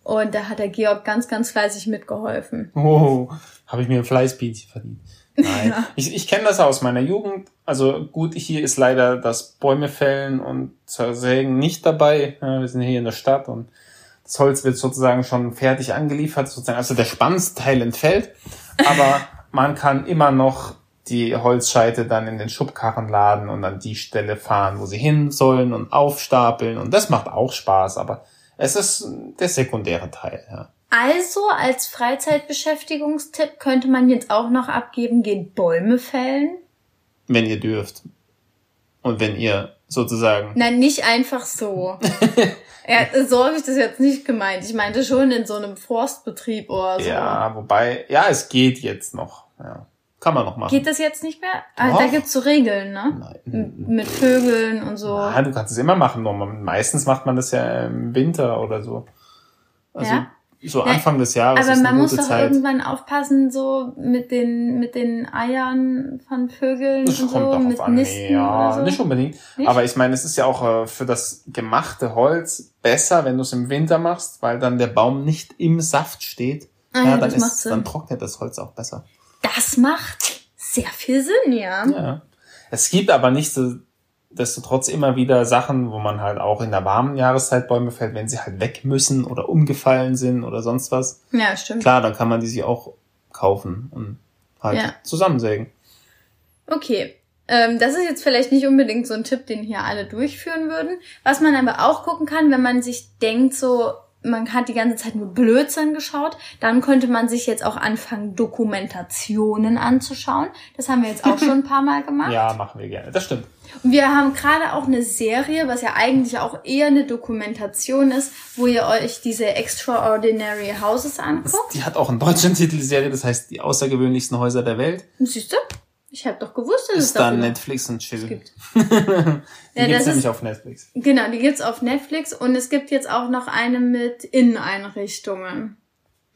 Und da hat der Georg ganz, ganz fleißig mitgeholfen. Oh, habe ich mir ein Fleißbienchen verdient. Nein, ja. ich, ich kenne das aus meiner Jugend. Also gut, hier ist leider das Bäume fällen und zersägen nicht dabei. Ja, wir sind hier in der Stadt und das Holz wird sozusagen schon fertig angeliefert, sozusagen. Also der Spannsteil entfällt, aber man kann immer noch die Holzscheite dann in den Schubkarren laden und an die Stelle fahren, wo sie hin sollen und aufstapeln. Und das macht auch Spaß, aber es ist der sekundäre Teil, ja. Also als Freizeitbeschäftigungstipp könnte man jetzt auch noch abgeben, geht Bäume fällen. Wenn ihr dürft. Und wenn ihr sozusagen. Nein, nicht einfach so. ja, so habe ich das jetzt nicht gemeint. Ich meinte schon in so einem Forstbetrieb oder so. Ja, wobei, ja, es geht jetzt noch. Ja. Kann man noch machen. Geht das jetzt nicht mehr? Ah, da gibt's so Regeln, ne? Nein. Mit Vögeln und so. Ja, du kannst es immer machen. Meistens macht man das ja im Winter oder so. Also ja? so Anfang ja, des Jahres. Aber man muss doch Zeit. irgendwann aufpassen, so mit den mit den Eiern von Vögeln das und so, mit an. Nisten ja, so. nicht unbedingt. Nicht? Aber ich meine, es ist ja auch äh, für das gemachte Holz besser, wenn du es im Winter machst, weil dann der Baum nicht im Saft steht. Ah, ja, dann, ist, dann trocknet das Holz auch besser. Das macht sehr viel Sinn, ja. Ja. Es gibt aber nicht so destotrotz immer wieder Sachen, wo man halt auch in der warmen Jahreszeit Bäume fällt, wenn sie halt weg müssen oder umgefallen sind oder sonst was. Ja, stimmt. Klar, dann kann man die sich auch kaufen und halt ja. zusammensägen. Okay. Ähm, das ist jetzt vielleicht nicht unbedingt so ein Tipp, den hier alle durchführen würden. Was man aber auch gucken kann, wenn man sich denkt, so, man hat die ganze Zeit nur Blödsinn geschaut, dann könnte man sich jetzt auch anfangen, Dokumentationen anzuschauen. Das haben wir jetzt auch schon ein paar Mal gemacht. Ja, machen wir gerne. Das stimmt. Und wir haben gerade auch eine Serie, was ja eigentlich auch eher eine Dokumentation ist, wo ihr euch diese Extraordinary Houses anguckt. Die hat auch einen deutschen Titel, die Serie, das heißt die außergewöhnlichsten Häuser der Welt. Siehst du? Ich habe doch gewusst, dass ist es da Netflix und Chill. gibt. die ja, gibt's nämlich auf Netflix. Genau, die gibt's auf Netflix und es gibt jetzt auch noch eine mit Inneneinrichtungen.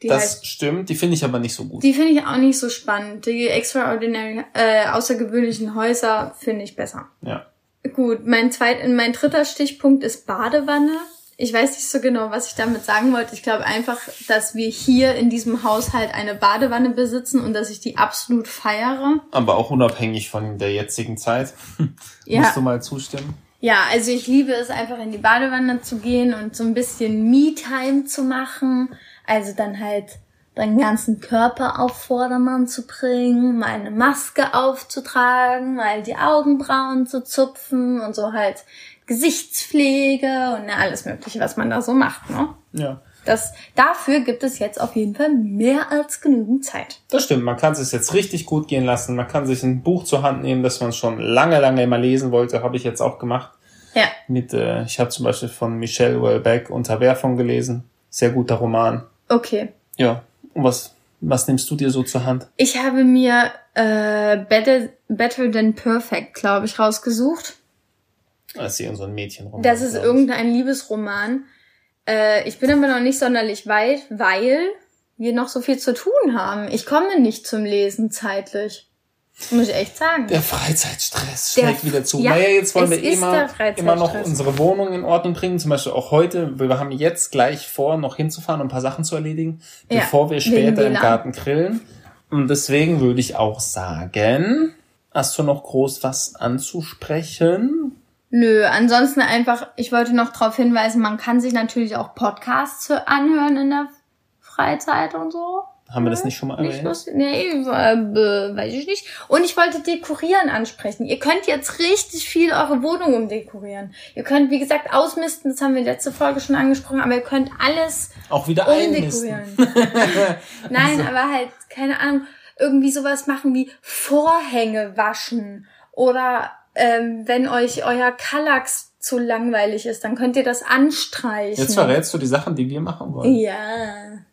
Die das heißt, stimmt, die finde ich aber nicht so gut. Die finde ich auch nicht so spannend. Die extraordinary, äh, außergewöhnlichen Häuser finde ich besser. Ja. Gut, mein zweit, mein dritter Stichpunkt ist Badewanne ich weiß nicht so genau, was ich damit sagen wollte. Ich glaube einfach, dass wir hier in diesem Haushalt eine Badewanne besitzen und dass ich die absolut feiere. Aber auch unabhängig von der jetzigen Zeit. Ja. Musst du mal zustimmen? Ja, also ich liebe es einfach in die Badewanne zu gehen und so ein bisschen Me-Time zu machen. Also dann halt deinen ganzen Körper auf Vordermann zu bringen, mal eine Maske aufzutragen, mal die Augenbrauen zu zupfen und so halt Gesichtspflege und alles Mögliche, was man da so macht, ne? Ja. Das, dafür gibt es jetzt auf jeden Fall mehr als genügend Zeit. Das stimmt, man kann es jetzt richtig gut gehen lassen. Man kann sich ein Buch zur Hand nehmen, das man schon lange, lange immer lesen wollte, habe ich jetzt auch gemacht. Ja. Mit, äh, ich habe zum Beispiel von Michelle Welbeck Unterwerfung gelesen. Sehr guter Roman. Okay. Ja. Und was, was nimmst du dir so zur Hand? Ich habe mir äh, Better, Better Than Perfect, glaube ich, rausgesucht. Das ist irgend so ein Mädchenroman. Das ist irgendein Liebesroman. Äh, ich bin aber noch nicht sonderlich weit, weil wir noch so viel zu tun haben. Ich komme nicht zum Lesen zeitlich. Muss ich echt sagen. Der Freizeitstress schlägt der, wieder zu. Ja, naja, jetzt wollen wir immer, immer noch unsere Wohnung in Ordnung bringen. Zum Beispiel auch heute. Wir haben jetzt gleich vor, noch hinzufahren und ein paar Sachen zu erledigen, ja, bevor wir später im Garten grillen. Und deswegen würde ich auch sagen, hast du noch groß was anzusprechen? Nö, ansonsten einfach, ich wollte noch darauf hinweisen, man kann sich natürlich auch Podcasts anhören in der Freizeit und so. Haben wir das nicht schon mal erwähnt? Nicht nee, äh, weiß ich nicht. Und ich wollte Dekorieren ansprechen. Ihr könnt jetzt richtig viel eure Wohnung umdekorieren. Ihr könnt, wie gesagt, ausmisten, das haben wir letzte Folge schon angesprochen, aber ihr könnt alles auch wieder umdekorieren. Nein, also. aber halt, keine Ahnung, irgendwie sowas machen wie Vorhänge waschen oder ähm, wenn euch euer Kallax zu langweilig ist, dann könnt ihr das anstreichen. Jetzt verrätst du die Sachen, die wir machen wollen. Ja.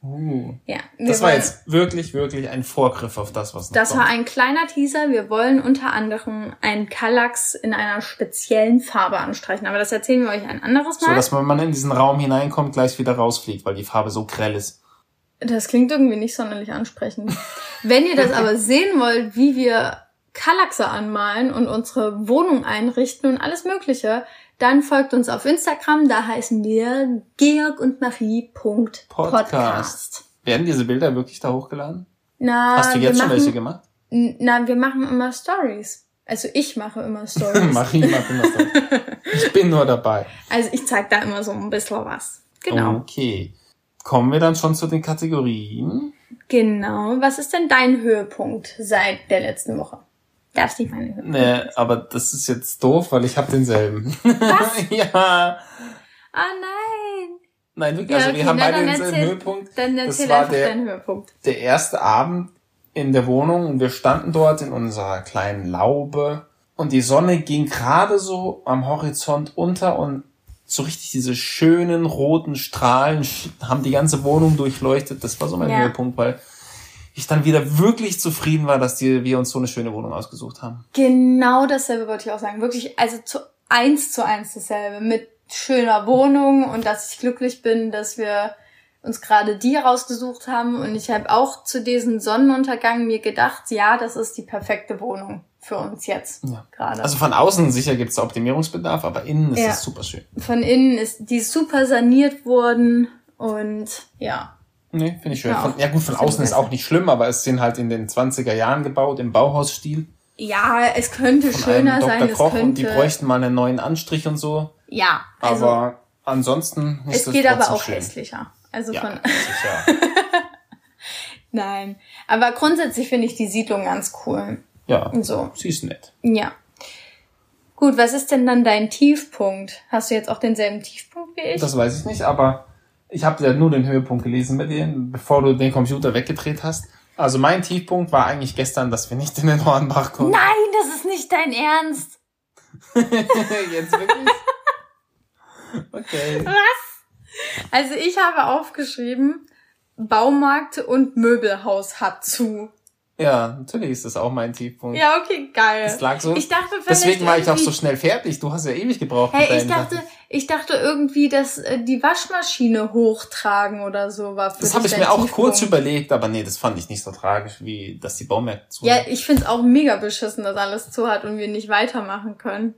Uh. Ja. Das war jetzt wirklich, wirklich ein Vorgriff auf das, was noch Das kommt. war ein kleiner Teaser. Wir wollen unter anderem einen Kallax in einer speziellen Farbe anstreichen. Aber das erzählen wir euch ein anderes Mal. So, dass wenn man in diesen Raum hineinkommt, gleich wieder rausfliegt, weil die Farbe so grell ist. Das klingt irgendwie nicht sonderlich ansprechend. wenn ihr das aber sehen wollt, wie wir Kallaxe anmalen und unsere Wohnung einrichten und alles Mögliche, dann folgt uns auf Instagram, da heißen wir Georg und Marie. Podcast. Werden diese Bilder wirklich da hochgeladen? Na, Hast du jetzt schon machen, welche gemacht? Na, wir machen immer Stories. Also ich mache immer Stories. Marie macht immer Stories. ich bin nur dabei. Also ich zeig da immer so ein bisschen was. Genau. Okay. Kommen wir dann schon zu den Kategorien? Genau. Was ist denn dein Höhepunkt seit der letzten Woche? Darfst nicht meine Hüfte. Nee, aber das ist jetzt doof, weil ich habe denselben. Was? ja. Ah nein. Nein, wirklich, also ja, okay, wir haben beide denselben erzähl, Höhepunkt. Dann erzähl das war der, deinen Höhepunkt. Der erste Abend in der Wohnung und wir standen dort in unserer kleinen Laube und die Sonne ging gerade so am Horizont unter und so richtig diese schönen roten Strahlen haben die ganze Wohnung durchleuchtet. Das war so mein ja. Höhepunkt, weil ich dann wieder wirklich zufrieden war, dass die, wir uns so eine schöne Wohnung ausgesucht haben. Genau dasselbe wollte ich auch sagen. Wirklich, also zu eins zu eins dasselbe. Mit schöner Wohnung und dass ich glücklich bin, dass wir uns gerade die rausgesucht haben. Und ich habe auch zu diesem Sonnenuntergang mir gedacht, ja, das ist die perfekte Wohnung für uns jetzt ja. gerade. Also von außen sicher gibt es Optimierungsbedarf, aber innen ist ja. es super schön. Von innen ist die super saniert worden und ja, Nee, finde ich schön. Ja, von, ja gut, von außen ist auch nicht schlimm, aber es sind halt in den 20er Jahren gebaut, im Bauhausstil. Ja, es könnte von schöner einem sein. Dr. Es Koch könnte, und die bräuchten mal einen neuen Anstrich und so. ja, also aber ansonsten ist es geht aber auch schön. hässlicher. Also Ja, von sicher. nein. Aber grundsätzlich finde ich die Siedlung ganz cool. Ja, So. sie ist nett. Ja. Gut, was ist denn dann dein Tiefpunkt? Hast du jetzt auch denselben Tiefpunkt wie ich? Das weiß ich nicht, aber ich habe ja nur den Höhepunkt gelesen bei dir, bevor du den Computer weggedreht hast. Also mein Tiefpunkt war eigentlich gestern, dass wir nicht in den Hornbach konnten. Nein, das ist nicht dein Ernst. Jetzt wirklich? Okay. Was? Also ich habe aufgeschrieben, Baumarkt und Möbelhaus hat zu. Ja, natürlich ist das auch mein Tiefpunkt. Ja, okay, geil. Es lag so. Ich dachte Deswegen war ich auch so schnell fertig. Du hast ja ewig gebraucht. Hey, ich dachte, Sachen. ich dachte irgendwie, dass äh, die Waschmaschine hochtragen oder so war für Das habe ich mir auch Tiefpunkt. kurz überlegt, aber nee, das fand ich nicht so tragisch, wie dass die Baumärkte zu Ja, ich find's auch mega beschissen, dass alles zu hat und wir nicht weitermachen können.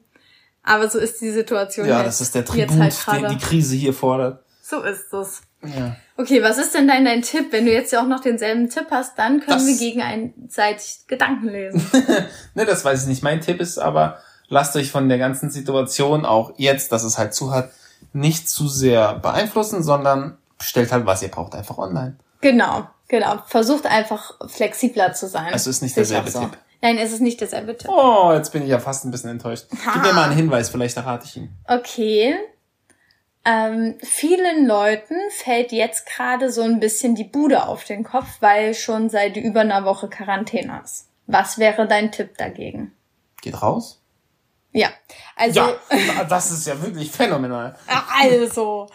Aber so ist die Situation ja, jetzt, das ist der jetzt Tribut, halt den die Krise hier fordert. So ist es. Ja. Okay, was ist denn dein, dein Tipp? Wenn du jetzt ja auch noch denselben Tipp hast, dann können Das- wir gegenseitig Gedanken lesen. Ne, das weiß ich nicht. Mein Tipp ist aber, lasst euch von der ganzen Situation auch jetzt, dass es halt zu hat, nicht zu sehr beeinflussen, sondern bestellt halt, was ihr braucht, einfach online. genau, genau. Versucht einfach flexibler zu sein. Also ist nicht derselbe so. Tipp. Nein, es ist nicht derselbe Tipp. Oh, jetzt bin ich ja fast ein bisschen enttäuscht. Gib mir mal einen Hinweis, vielleicht errate ich ihn. Okay. Ähm, vielen Leuten fällt jetzt gerade so ein bisschen die Bude auf den Kopf, weil schon seit über einer Woche Quarantäne ist. Was wäre dein Tipp dagegen? Geht raus? Ja, also, Ja, das ist ja wirklich phänomenal. also,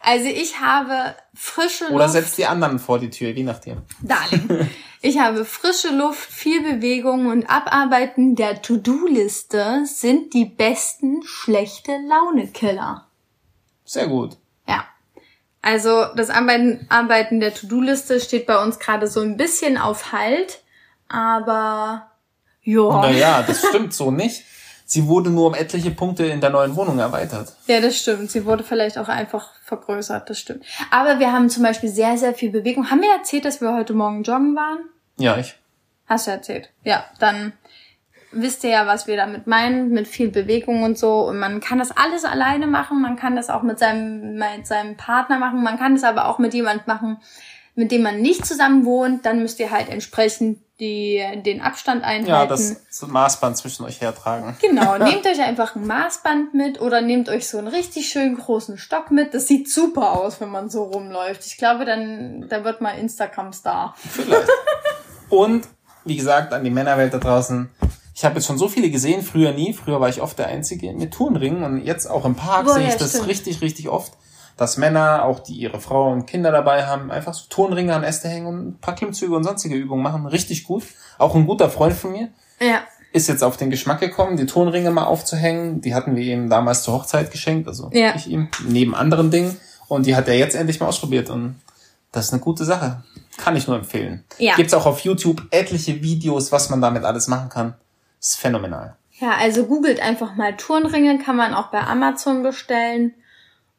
also ich habe frische Luft. Oder setzt die anderen vor die Tür, je nachdem. Darling. Ich habe frische Luft, viel Bewegung und Abarbeiten der To-Do-Liste sind die besten schlechte Laune-Killer. Sehr gut. Ja. Also das Arbeiten, Arbeiten der To-Do-Liste steht bei uns gerade so ein bisschen auf Halt, aber ja. Naja, das stimmt so nicht. Sie wurde nur um etliche Punkte in der neuen Wohnung erweitert. Ja, das stimmt. Sie wurde vielleicht auch einfach vergrößert, das stimmt. Aber wir haben zum Beispiel sehr, sehr viel Bewegung. Haben wir erzählt, dass wir heute Morgen joggen waren? Ja, ich. Hast du erzählt? Ja, dann wisst ihr ja, was wir damit meinen, mit viel Bewegung und so. Und man kann das alles alleine machen, man kann das auch mit seinem, mit seinem Partner machen, man kann das aber auch mit jemand machen, mit dem man nicht zusammen wohnt. Dann müsst ihr halt entsprechend die, den Abstand einhalten. Ja, das Maßband zwischen euch hertragen. Genau, nehmt euch einfach ein Maßband mit oder nehmt euch so einen richtig schön großen Stock mit. Das sieht super aus, wenn man so rumläuft. Ich glaube, dann, dann wird mal Instagram-Star. Vielleicht. Und, wie gesagt, an die Männerwelt da draußen. Ich habe jetzt schon so viele gesehen, früher nie. Früher war ich oft der Einzige mit Turnringen und jetzt auch im Park Boah, sehe ich ja, das stimmt. richtig, richtig oft, dass Männer, auch die ihre Frau und Kinder dabei haben, einfach so Turnringe an Äste hängen und ein paar Klimmzüge und sonstige Übungen machen. Richtig gut. Auch ein guter Freund von mir Ja. ist jetzt auf den Geschmack gekommen, die Turnringe mal aufzuhängen. Die hatten wir ihm damals zur Hochzeit geschenkt, also Ja. ich ihm, neben anderen Dingen. Und die hat er jetzt endlich mal ausprobiert und das ist eine gute Sache. Kann ich nur empfehlen. Ja. Gibt's auch auf YouTube etliche Videos, was man damit alles machen kann. Ist phänomenal. Ja, also googelt einfach mal Turnringe, kann man auch bei Amazon bestellen.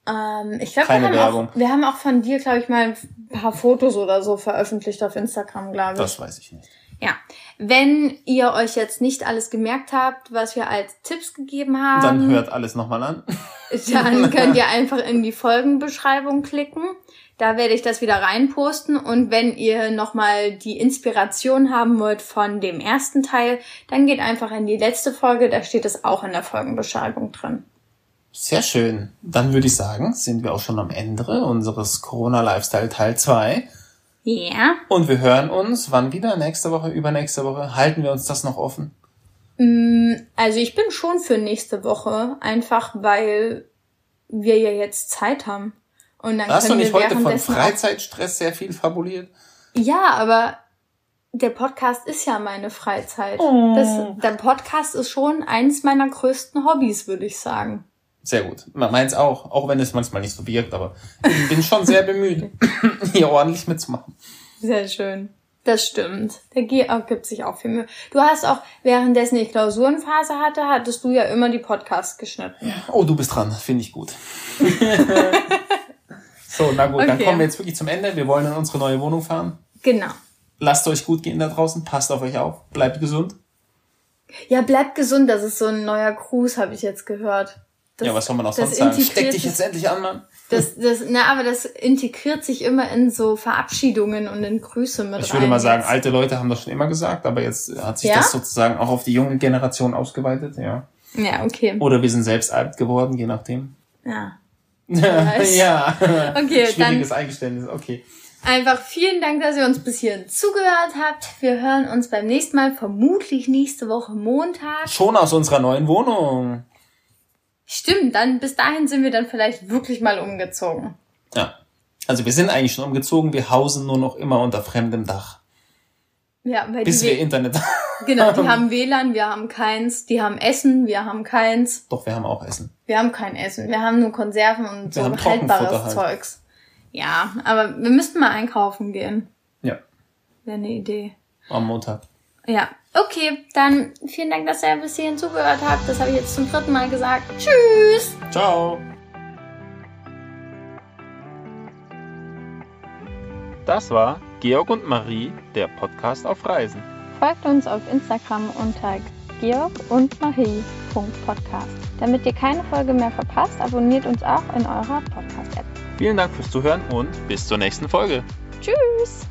Ähm, ich glaube, wir, haben auch- wir haben auch von dir, glaube ich, mal ein paar Fotos oder so veröffentlicht auf Instagram, glaube ich. Das weiß ich nicht. Ja. Wenn ihr euch jetzt nicht alles gemerkt habt, was wir als Tipps gegeben haben, Dann hört alles nochmal an. dann könnt ihr einfach in die Folgenbeschreibung klicken. Da werde ich das wieder reinposten. Und wenn ihr nochmal die Inspiration haben wollt von dem ersten Teil, dann geht einfach in die letzte Folge. Da steht es auch in der Folgenbeschreibung drin. Sehr schön. Dann würde ich sagen, sind wir auch schon am Ende unseres Corona Lifestyle Teil 2. Ja. Und wir hören uns wann wieder? Nächste Woche, übernächste Woche? Halten wir uns das noch offen? Mm, Also ich bin schon für nächste Woche, einfach weil wir ja jetzt Zeit haben. Und dann Hast du nicht wir heute von Freizeitstress sehr viel fabuliert? Ja, aber der Podcast ist ja meine Freizeit. Oh. Das, der Podcast ist schon eins meiner größten Hobbys, würde ich sagen. Sehr gut. Meins auch, auch wenn es manchmal nicht so wirkt, aber ich bin schon sehr bemüht, hier ordentlich mitzumachen. Sehr schön. Das stimmt. Der Georg gibt sich auch viel Mühe. Du hast auch, währenddessen ich Klausurenphase hatte, hattest du ja immer die Podcasts geschnitten. Oh, du bist dran, finde ich gut. so, na gut, dann Okay. kommen wir jetzt wirklich zum Ende. Wir wollen in unsere neue Wohnung fahren. Genau. Lasst euch gut gehen da draußen, passt auf euch auf, bleibt gesund. Ja, bleibt gesund, das ist so ein neuer Gruß, habe ich jetzt gehört. Das, ja, was soll man auch sonst sagen? Steck dich jetzt endlich an, Mann. Das, das, na, aber das integriert sich immer in so Verabschiedungen und in Grüße mit Ich würde mal sagen, jetzt. alte Leute haben das schon immer gesagt, aber jetzt hat sich ja? das sozusagen auch auf die junge Generation ausgeweitet, ja. Ja, okay. Oder wir sind selbst alt geworden, je nachdem. Ja. Ja. Okay, Schwieriges dann Eingeständnis, okay. Einfach vielen Dank, dass ihr uns bis hierhin zugehört habt. Wir hören uns beim nächsten Mal, vermutlich nächste Woche Montag. Schon aus unserer neuen Wohnung. Stimmt, dann bis dahin sind wir dann vielleicht wirklich mal umgezogen. Ja. Also wir sind eigentlich schon umgezogen, wir hausen nur noch immer unter fremdem Dach. Ja, weil bis wir Internet haben. Genau, die haben WLAN, wir haben keins, die haben Essen, wir haben keins. Doch, wir haben auch Essen. Wir haben kein Essen, wir haben nur Konserven und wir so haltbares halt. Zeugs. Ja, aber wir müssten mal einkaufen gehen. Ja. Wäre eine Idee. Am Montag. Ja. Okay, dann vielen Dank, dass ihr bis hierhin zugehört habt. Das habe ich jetzt zum dritten Mal gesagt. Tschüss. Ciao. Das war Georg und Marie, der Podcast auf Reisen. Folgt uns auf Instagram unter georg und Marie.podcast. Damit ihr keine Folge mehr verpasst, abonniert uns auch in eurer Podcast-App. Vielen Dank fürs Zuhören und bis zur nächsten Folge. Tschüss.